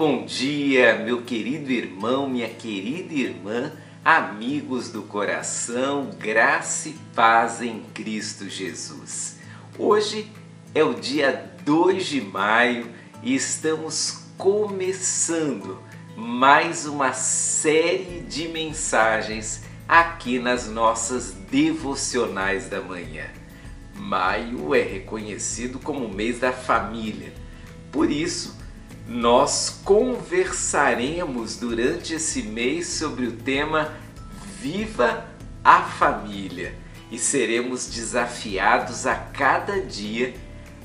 bom dia, meu querido irmão, minha querida irmã, amigos do coração, graça e paz em Cristo Jesus. Hoje é o dia 2 de maio e estamos começando mais uma série de mensagens aqui nas nossas devocionais da manhã. Maio é reconhecido como o mês da família. Por isso, nós conversaremos durante esse mês sobre o tema Viva a Família e seremos desafiados a cada dia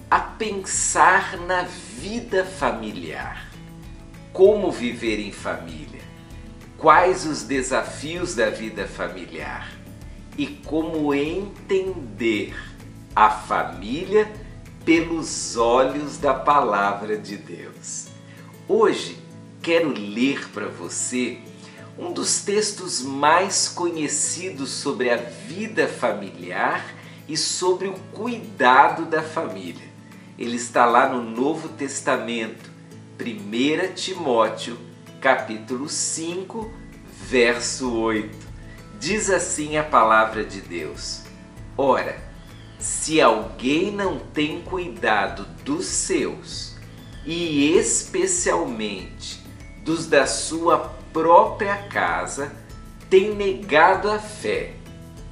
a pensar na vida familiar. Como viver em família? Quais os desafios da vida familiar? E como entender a família pelos olhos da palavra de Deus. Hoje quero ler para você um dos textos mais conhecidos sobre a vida familiar e sobre o cuidado da família. Ele está lá no Novo Testamento, 1 Timóteo, capítulo 5, verso 8. Diz assim a palavra de Deus: Ora, se alguém não tem cuidado dos seus, e especialmente dos da sua própria casa, tem negado a fé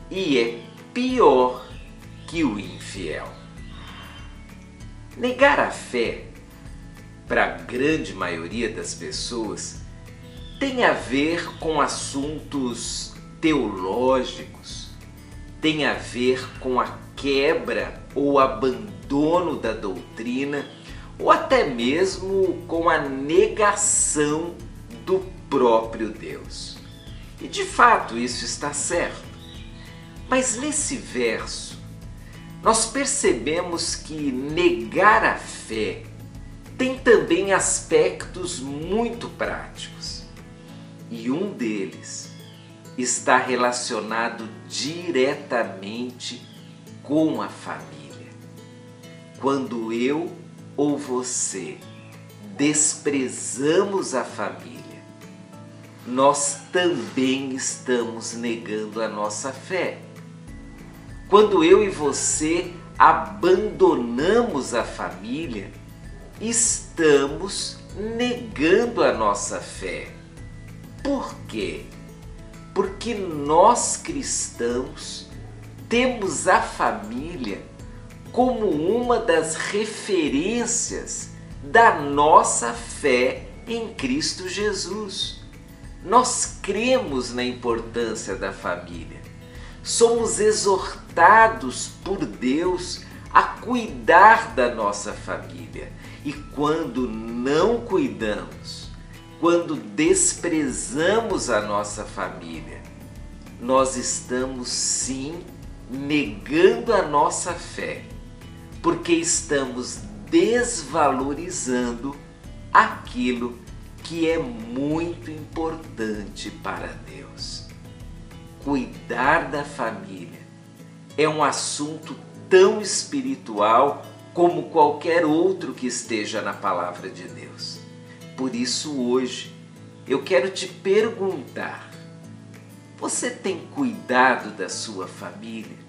e é pior que o infiel. Negar a fé, para a grande maioria das pessoas, tem a ver com assuntos teológicos, tem a ver com a quebra ou abandono da doutrina ou até mesmo com a negação do próprio Deus. E de fato isso está certo. Mas nesse verso, nós percebemos que negar a fé tem também aspectos muito práticos. E um deles está relacionado diretamente com a família. Quando eu ou você desprezamos a família, nós também estamos negando a nossa fé. Quando eu e você abandonamos a família, estamos negando a nossa fé. Por quê? Porque nós cristãos temos a família como uma das referências da nossa fé em Cristo Jesus. Nós cremos na importância da família. Somos exortados por Deus a cuidar da nossa família. E quando não cuidamos, quando desprezamos a nossa família, nós estamos sim negando a nossa fé porque estamos desvalorizando aquilo que é muito importante para Deus. Cuidar da família é um assunto tão espiritual como qualquer outro que esteja na palavra de Deus. Por isso, hoje, eu quero te perguntar: você tem cuidado da sua família?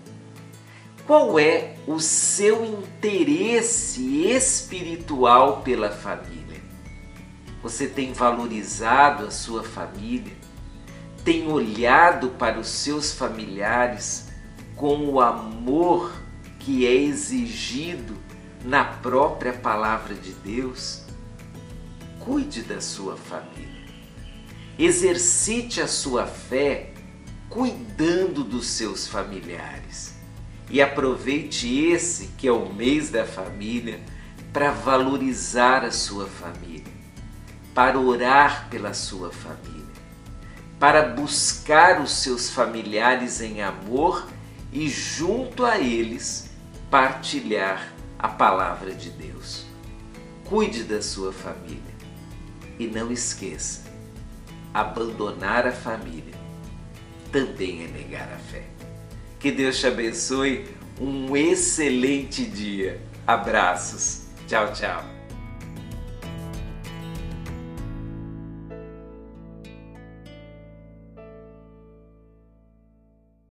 Qual é o seu interesse espiritual pela família? Você tem valorizado a sua família? Tem olhado para os seus familiares com o amor que é exigido na própria palavra de Deus? Cuide da sua família. Exercite a sua fé cuidando dos seus familiares e aproveite esse que é o mês da família para valorizar a sua família, para orar pela sua família, para buscar os seus familiares em amor e junto a eles partilhar a palavra de Deus. Cuide da sua família e não esqueça, abandonar a família também é negar a fé. Que Deus te abençoe. Um excelente dia. Abraços. Tchau, tchau.